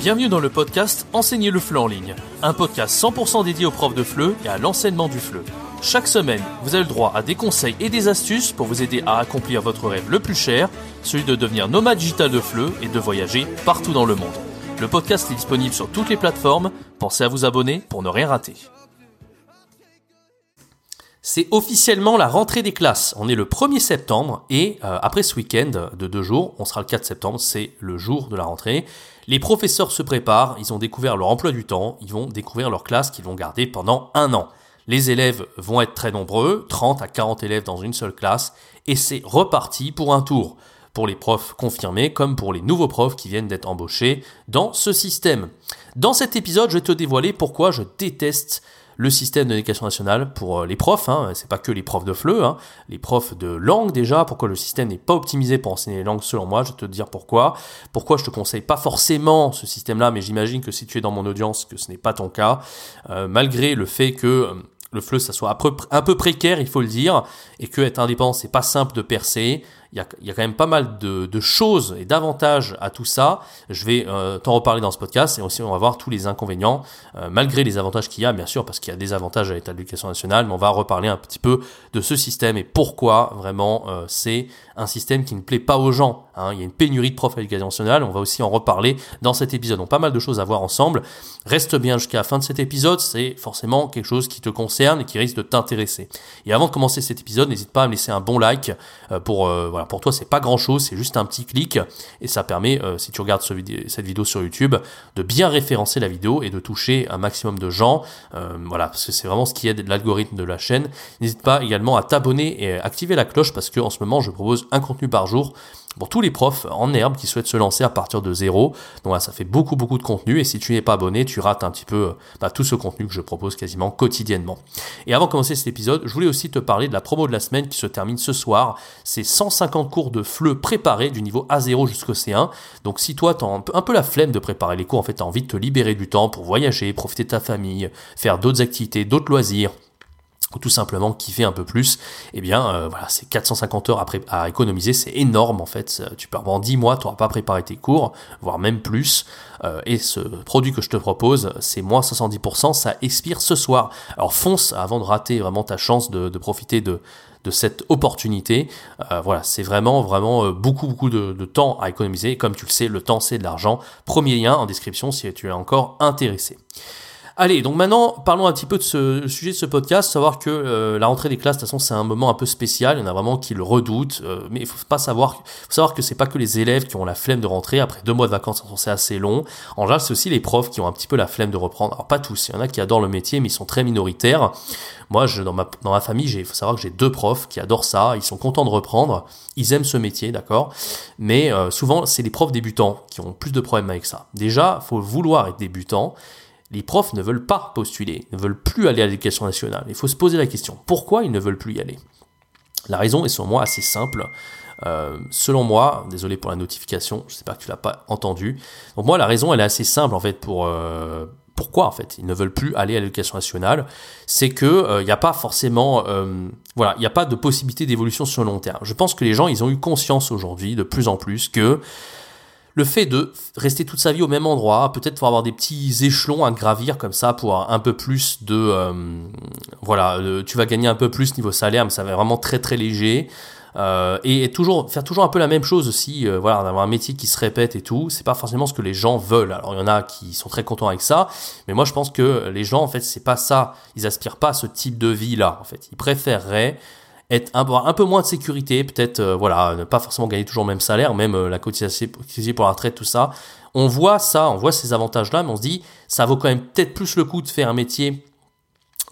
Bienvenue dans le podcast Enseigner le FLE en ligne, un podcast 100% dédié aux profs de FLE et à l'enseignement du FLE. Chaque semaine, vous avez le droit à des conseils et des astuces pour vous aider à accomplir votre rêve le plus cher, celui de devenir nomade digital de FLE et de voyager partout dans le monde. Le podcast est disponible sur toutes les plateformes, pensez à vous abonner pour ne rien rater. C'est officiellement la rentrée des classes. On est le 1er septembre et euh, après ce week-end de deux jours, on sera le 4 septembre, c'est le jour de la rentrée. Les professeurs se préparent, ils ont découvert leur emploi du temps, ils vont découvrir leur classe qu'ils vont garder pendant un an. Les élèves vont être très nombreux, 30 à 40 élèves dans une seule classe, et c'est reparti pour un tour. Pour les profs confirmés comme pour les nouveaux profs qui viennent d'être embauchés dans ce système. Dans cet épisode, je vais te dévoiler pourquoi je déteste le système de l'éducation nationale pour euh, les profs, hein, c'est pas que les profs de FLE, hein, les profs de langue déjà, pourquoi le système n'est pas optimisé pour enseigner les langues selon moi, je vais te dire pourquoi. Pourquoi je te conseille pas forcément ce système-là, mais j'imagine que si tu es dans mon audience, que ce n'est pas ton cas, euh, malgré le fait que euh, le FLE, ça soit un peu précaire, il faut le dire, et que être indépendant, c'est pas simple de percer il y a, quand même pas mal de, choses et d'avantages à tout ça. Je vais euh, t'en reparler dans ce podcast et aussi on va voir tous les inconvénients, euh, malgré les avantages qu'il y a, bien sûr, parce qu'il y a des avantages à l'état de l'éducation nationale, mais on va reparler un petit peu de ce système et pourquoi vraiment euh, c'est un système qui ne plaît pas aux gens. Hein. Il y a une pénurie de profs à l'éducation nationale, on va aussi en reparler dans cet épisode. Donc pas mal de choses à voir ensemble. Reste bien jusqu'à la fin de cet épisode, c'est forcément quelque chose qui te concerne et qui risque de t'intéresser. Et avant de commencer cet épisode, n'hésite pas à me laisser un bon like pour voilà, pour toi, c'est pas grand chose, c'est juste un petit clic et ça permet, euh, si tu regardes cette vidéo sur YouTube, de bien référencer la vidéo et de toucher un maximum de gens. Euh, voilà, parce que c'est vraiment ce qui aide l'algorithme de la chaîne. N'hésite pas également à t'abonner et activer la cloche parce que en ce moment, je propose un contenu par jour pour tous les profs en herbe qui souhaitent se lancer à partir de zéro. Donc ça fait beaucoup beaucoup de contenu et si tu n'es pas abonné, tu rates un petit peu euh, bah, tout ce contenu que je propose quasiment quotidiennement. Et avant de commencer cet épisode, je voulais aussi te parler de la promo de la semaine qui se termine ce soir. C'est 150 cours de FLE préparés du niveau A0 jusqu'au C1. Donc si toi tu as un peu la flemme de préparer les cours, en fait tu envie de te libérer du temps pour voyager, profiter de ta famille, faire d'autres activités, d'autres loisirs, tout simplement kiffer un peu plus, eh bien euh, voilà, c'est 450 heures à, à économiser, c'est énorme en fait. Tu peux avoir 10 mois, tu n'auras pas préparé tes cours, voire même plus. Euh, et ce produit que je te propose, c'est moins 70%, ça expire ce soir. Alors fonce avant de rater vraiment ta chance de, profiter de, cette opportunité. Euh, voilà, c'est vraiment, vraiment beaucoup, beaucoup de, temps à économiser. Comme tu le sais, le temps, c'est de l'argent. Premier lien en description si tu es encore intéressé. Allez, donc maintenant, parlons un petit peu de ce sujet de ce podcast, savoir que euh, la rentrée des classes, de toute façon, c'est un moment un peu spécial, il y en a vraiment qui le redoutent, euh, mais il faut pas savoir, faut savoir que c'est pas que les élèves qui ont la flemme de rentrer, après deux mois de vacances, c'est assez long, en général, c'est aussi les profs qui ont un petit peu la flemme de reprendre, alors pas tous, il y en a qui adorent le métier, mais ils sont très minoritaires, moi, dans, ma, dans ma famille, il faut savoir que j'ai deux profs qui adorent ça, ils sont contents de reprendre, ils aiment ce métier, d'accord, mais euh, souvent, c'est les profs débutants qui ont plus de problèmes avec ça. Déjà, faut vouloir être débutant, les profs ne veulent pas postuler, ne veulent plus aller à l'éducation nationale. Il faut se poser la question, pourquoi ils ne veulent plus y aller? La raison est selon moi assez simple. Euh, selon moi, désolé pour la notification, je sais pas que tu l'as pas entendu. Donc moi, la raison, elle est assez simple en fait pour euh, pourquoi en fait ils ne veulent plus aller à l'éducation nationale, c'est que il euh, n'y a pas forcément, voilà, il n'y a pas de possibilité d'évolution sur le long terme. Je pense que les gens, ils ont eu conscience aujourd'hui de plus en plus que le fait de rester toute sa vie au même endroit, peut-être pour avoir des petits échelons à gravir comme ça, pour un peu plus de, euh, voilà, euh, tu vas gagner un peu plus niveau salaire, mais ça va être vraiment très très léger. Euh, et, toujours faire toujours un peu la même chose aussi, voilà, d'avoir un métier qui se répète et tout, c'est pas forcément ce que les gens veulent. Alors il y en a qui sont très contents avec ça, mais moi je pense que les gens en fait c'est pas ça, ils aspirent pas à ce type de vie là. En fait, ils préféreraient être un, un peu moins de sécurité, peut-être euh, voilà, ne pas forcément gagner toujours le même salaire, même euh, la cotisation pour la retraite, tout ça. On voit ça, on voit ces avantages-là, mais on se dit, ça vaut quand même peut-être plus le coup de faire un métier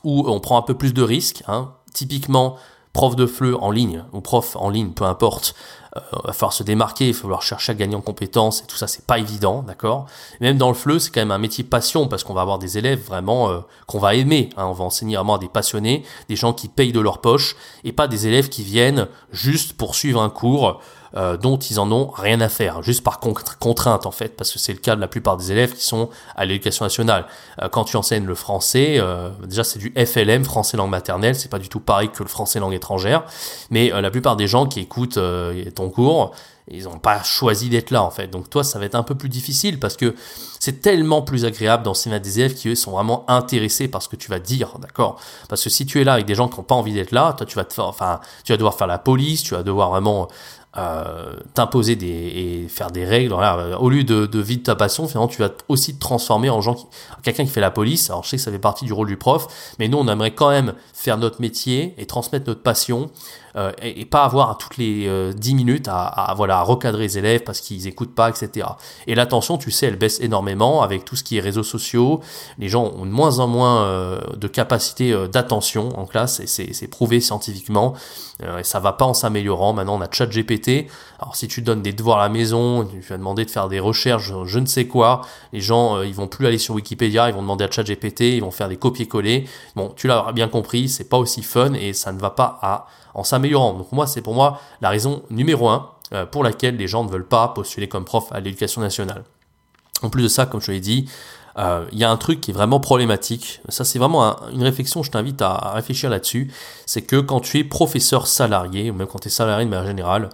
où on prend un peu plus de risques. Hein. Typiquement, prof de FLE en ligne, ou prof en ligne, peu importe, il euh, va falloir se démarquer, il va falloir chercher à gagner en compétences et tout ça, c'est pas évident, d'accord? Même dans le FLE, c'est quand même un métier passion parce qu'on va avoir des élèves vraiment euh, qu'on va aimer. Hein, on va enseigner vraiment à des passionnés, des gens qui payent de leur poche et pas des élèves qui viennent juste pour suivre un cours euh, dont ils en ont rien à faire, juste par contrainte en fait, parce que c'est le cas de la plupart des élèves qui sont à l'éducation nationale. Euh, quand tu enseignes le français, euh, déjà c'est du FLM, français langue maternelle, c'est pas du tout pareil que le français langue étrangère, mais la plupart des gens qui écoutent ton cours, ils n'ont pas choisi d'être là en fait. Donc toi, ça va être un peu plus difficile parce que c'est tellement plus agréable d'enseigner à des élèves qui eux sont vraiment intéressés par ce que tu vas dire, d'accord? Parce que si tu es là avec des gens qui n'ont pas envie d'être là, toi tu vas te faire, enfin, tu vas devoir faire la police, tu vas devoir vraiment t'imposer des et faire des règles. Au lieu de, de vivre ta passion, finalement, tu vas aussi te transformer en gens quelqu'un qui fait la police. Alors, je sais que ça fait partie du rôle du prof, mais nous, on aimerait quand même faire notre métier et transmettre notre passion euh, et, pas avoir à toutes les euh, 10 minutes à, voilà, recadrer les élèves parce qu'ils écoutent pas, etc. Et l'attention, tu sais, elle baisse énormément avec tout ce qui est réseaux sociaux. Les gens ont de moins en moins euh, de capacité euh, d'attention en classe et c'est prouvé scientifiquement. et ça va pas en s'améliorant. Maintenant, on a ChatGPT. Alors, si tu donnes des devoirs à la maison, tu vas demander de faire des recherches, je ne sais quoi, les gens, ils vont plus aller sur Wikipédia, ils vont demander à ChatGPT, ils vont faire des copier-coller. Bon, tu l'as bien compris, c'est pas aussi fun et ça ne va pas à en Donc moi, c'est pour moi la raison numéro un euh, pour laquelle les gens ne veulent pas postuler comme prof à l'éducation nationale. En plus de ça, comme je l'ai dit, euh, il y a un truc qui est vraiment problématique. Ça, c'est vraiment une réflexion, je t'invite à, réfléchir là-dessus. C'est que quand tu es professeur salarié, ou même quand tu es salarié de manière générale,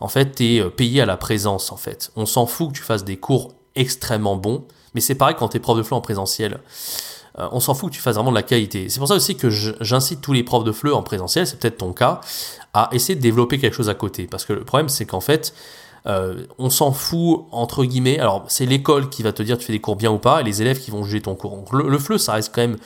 en fait, tu es euh, payé à la présence, en fait. On s'en fout que tu fasses des cours extrêmement bons, mais c'est pareil quand tu es prof de FLE en présentiel. Euh, on s'en fout que tu fasses vraiment de la qualité. C'est pour ça aussi que j'incite tous les profs de FLE en présentiel, c'est peut-être ton cas, à essayer de développer quelque chose à côté. Parce que le problème, c'est qu'en fait, euh, on s'en fout entre guillemets. Alors, c'est l'école qui va te dire tu fais des cours bien ou pas, et les élèves qui vont juger ton cours. le, le FLE, ça reste quand même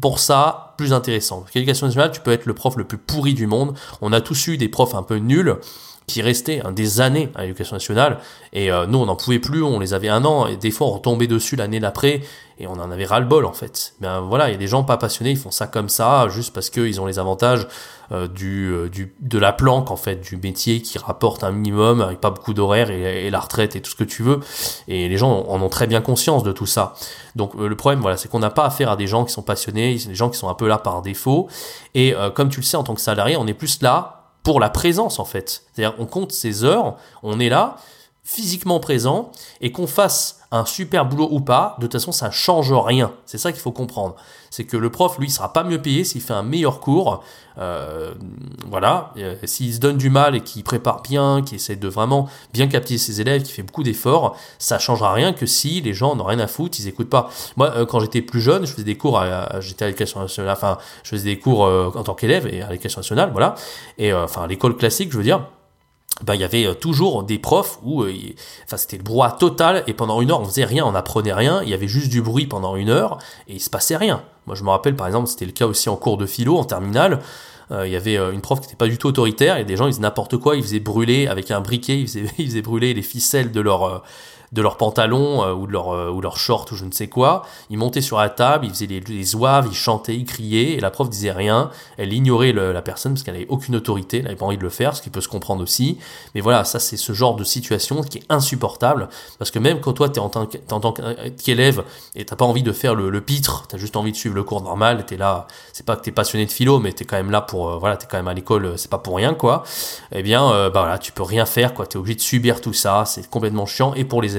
pour ça plus intéressant. L'éducation nationale, tu peux être le prof le plus pourri du monde. On a tous eu des profs un peu nuls qui restaient hein, des années à l'éducation nationale. Et euh, nous, on n'en pouvait plus, on les avait un an, et des fois on retombait dessus l'année d'après, et on en avait ras-le-bol en fait. Ben voilà, il y a des gens pas passionnés, ils font ça comme ça, juste parce qu'ils ont les avantages euh, du, euh, du, de la planque en fait, du métier qui rapporte un minimum, avec pas beaucoup d'horaires, et, la retraite et tout ce que tu veux. Et les gens en ont très bien conscience de tout ça. Donc le problème, voilà, c'est qu'on n'a pas affaire à des gens qui sont passionnés, des gens qui sont un peu par défaut. Et comme tu le sais, en tant que salarié, on est plus là pour la présence en fait. C'est-à-dire on compte ses heures, on est là, physiquement présent, et qu'on fasse un super boulot ou pas, de toute façon ça change rien. C'est ça qu'il faut comprendre. C'est que le prof, lui, sera pas mieux payé s'il fait un meilleur cours. Euh, voilà, euh, s'il se donne du mal et qu'il prépare bien, qu'il essaie de vraiment bien capter ses élèves, qu'il fait beaucoup d'efforts, ça changera rien que si les gens n'ont rien à foutre, ils écoutent pas. Moi, euh, quand j'étais plus jeune, je faisais des cours, à, j'étais à l'éducation nationale, enfin, je faisais des cours en tant qu'élève et à l'éducation nationale, voilà, et enfin à l'école classique, je veux dire ben, il y avait euh, toujours des profs où euh, c'était le brouhaha total et pendant une heure on faisait rien, on apprenait rien, il y avait juste du bruit pendant une heure et il se passait rien. Moi je me rappelle par exemple c'était le cas aussi en cours de philo en terminale, euh, il y avait une prof qui n'était pas du tout autoritaire et des gens ils faisaient n'importe quoi, ils faisaient brûler avec un briquet, ils faisaient, ils faisaient brûler les ficelles de leur de leurs pantalons euh, ou de leur euh, ou leurs shorts ou je ne sais quoi. Ils montaient sur la table, ils faisaient les, les zouaves, ils chantaient, ils criaient et la prof disait rien. Elle ignorait la personne parce qu'elle n'avait aucune autorité, elle n'avait pas envie de le faire, ce qui peut se comprendre aussi. Mais voilà, ça c'est ce genre de situation qui est insupportable parce que même quand toi tu es en tant qu'élève et t'as pas envie de faire le, le pitre, t'as juste envie de suivre le cours normal, t'es là, c'est pas que t'es passionné de philo, mais t'es quand même là pour euh, voilà, t'es quand même à l'école, c'est pas pour rien quoi. Eh bien, bah voilà, tu peux rien faire quoi, t'es obligé de subir tout ça, c'est complètement chiant et pour les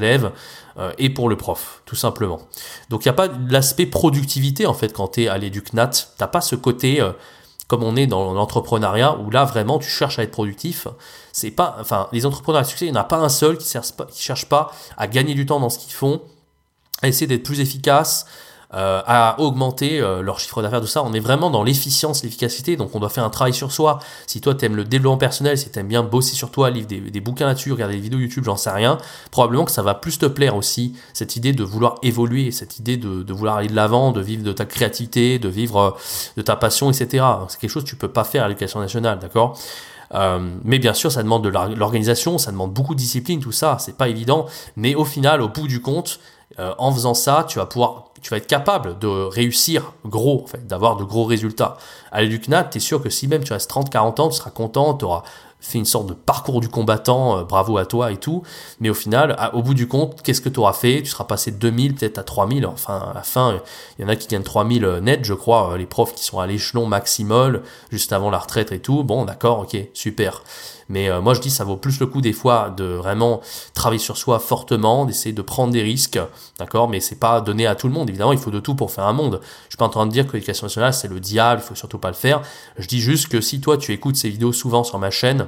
euh, et pour le prof, tout simplement. Donc il n'y a pas l'aspect productivité en fait quand tu es à l'éducnat, t'as pas ce côté euh, comme on est dans l'entrepreneuriat où là vraiment tu cherches à être productif. C'est pas, enfin les entrepreneurs à succès, il n'y en a pas un seul qui ne cherche pas à gagner du temps dans ce qu'ils font, à essayer d'être plus efficace, euh, à augmenter euh, leur chiffre d'affaires, tout ça. On est vraiment dans l'efficience, l'efficacité, donc on doit faire un travail sur soi. Si toi t'aimes le développement personnel, si t'aimes bien bosser sur toi, lire des, des bouquins là-dessus, regarder des vidéos YouTube, j'en sais rien, probablement que ça va plus te plaire aussi, cette idée de vouloir évoluer, cette idée de, de vouloir aller de l'avant, de vivre de ta créativité, de vivre euh, de ta passion, etc. C'est quelque chose que tu peux pas faire à l'éducation nationale, d'accord? Euh, mais bien sûr, ça demande de l'organisation, ça demande beaucoup de discipline, tout ça, c'est pas évident. Mais au final, au bout du compte, euh, en faisant ça, tu vas pouvoir, tu vas être capable de réussir gros, d'avoir de gros résultats. À l'EduCNAT, tu es sûr que si même tu restes 30-40 ans, tu seras content, tu auras fait une sorte de parcours du combattant, euh, bravo à toi et tout. Mais au final, au bout du compte, qu'est-ce que tu auras fait? Tu seras passé de 2000 peut-être à 3000. Enfin, à la fin, il y en a qui gagnent 3000 euh, net, je crois, les profs qui sont à l'échelon maximal, juste avant la retraite et tout. Bon, d'accord, ok, super. Mais euh, moi je dis ça vaut plus le coup des fois de vraiment travailler sur soi fortement, d'essayer de prendre des risques, d'accord? Mais c'est pas donné à tout le monde. Évidemment, il faut de tout pour faire un monde. Je suis pas en train de dire que l'éducation nationale c'est le diable, il faut surtout pas le faire. Je dis juste que si toi tu écoutes ces vidéos souvent sur ma chaîne,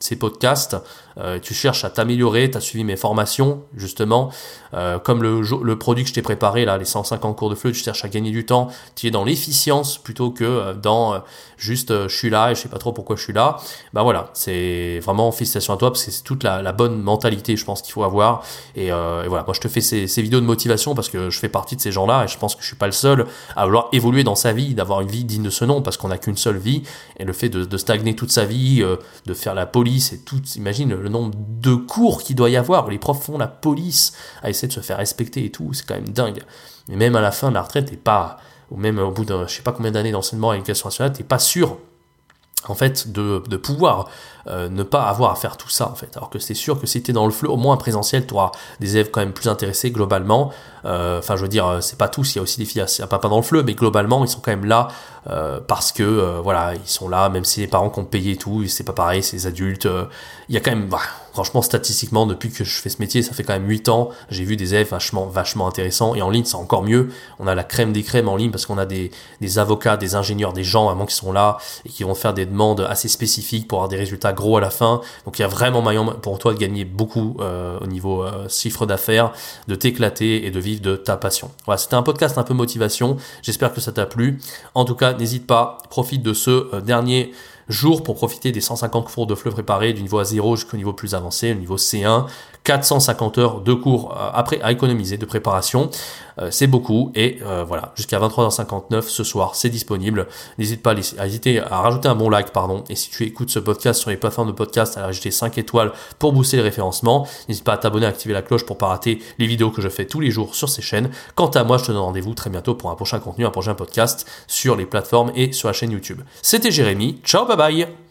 ces podcasts, euh, tu cherches à t'améliorer, tu as suivi mes formations, justement, euh, comme le, produit que je t'ai préparé, là, les 150 cours de flûte, tu cherches à gagner du temps, tu es dans l'efficience plutôt que euh, dans juste je suis là et je sais pas trop pourquoi je suis là. Ben voilà, c'est vraiment félicitations à toi parce que c'est toute la, bonne mentalité, je pense, qu'il faut avoir. Et, voilà, moi je te fais ces, ces, vidéos de motivation parce que je fais partie de ces gens-là et je pense que je suis pas le seul à vouloir évoluer dans sa vie, d'avoir une vie digne de ce nom parce qu'on n'a qu'une seule vie et le fait de, de stagner toute sa vie, de faire la police et tout, imagine le nombre de cours qu'il doit y avoir, où les profs font la police à essayer de se faire respecter et tout, c'est quand même dingue. Mais même à la fin de la retraite, t'es pas, ou même au bout de je sais pas combien d'années d'enseignement à l'éducation nationale, t'es pas sûr en fait de, de pouvoir euh, ne pas avoir à faire tout ça en fait alors que c'est sûr que si tu es dans le fleu au moins présentiel tu auras des élèves quand même plus intéressés globalement enfin je veux dire c'est pas tous il y a aussi des filles à papa dans le fleu mais globalement ils sont quand même là euh, parce que voilà ils sont là même si les parents ont payé tout c'est pas pareil c'est les adultes il y a quand même bah, franchement statistiquement depuis que je fais ce métier ça fait quand même 8 ans j'ai vu des élèves vachement vachement intéressants et en ligne c'est encore mieux on a la crème des crèmes en ligne parce qu'on a des, des avocats des ingénieurs des gens vraiment qui sont là et qui vont faire des demandes assez spécifiques pour avoir des résultats gros à la fin. Donc il y a vraiment moyen pour toi de gagner beaucoup euh, au niveau euh, chiffre d'affaires, de t'éclater et de vivre de ta passion. Voilà, c'était un podcast un peu motivation. J'espère que ça t'a plu. En tout cas, n'hésite pas, profite de ce euh, dernier jour pour profiter des 150 cours de fleuve préparés du niveau A0 jusqu'au niveau plus avancé, le niveau C1. 450 heures de cours euh, après à économiser de préparation. Euh, c'est beaucoup et euh, voilà, jusqu'à 23h59 ce soir, c'est disponible. N'hésite pas à, hésiter à rajouter un bon like, pardon. Et si tu écoutes ce podcast sur les plateformes de podcast, à rajouter 5 étoiles pour booster les référencements. N'hésite pas à t'abonner, à activer la cloche pour pas rater les vidéos que je fais tous les jours sur ces chaînes. Quant à moi, je te donne rendez-vous très bientôt pour un prochain contenu, un prochain podcast sur les plateformes et sur la chaîne YouTube. C'était Jérémy. Ciao, bye bye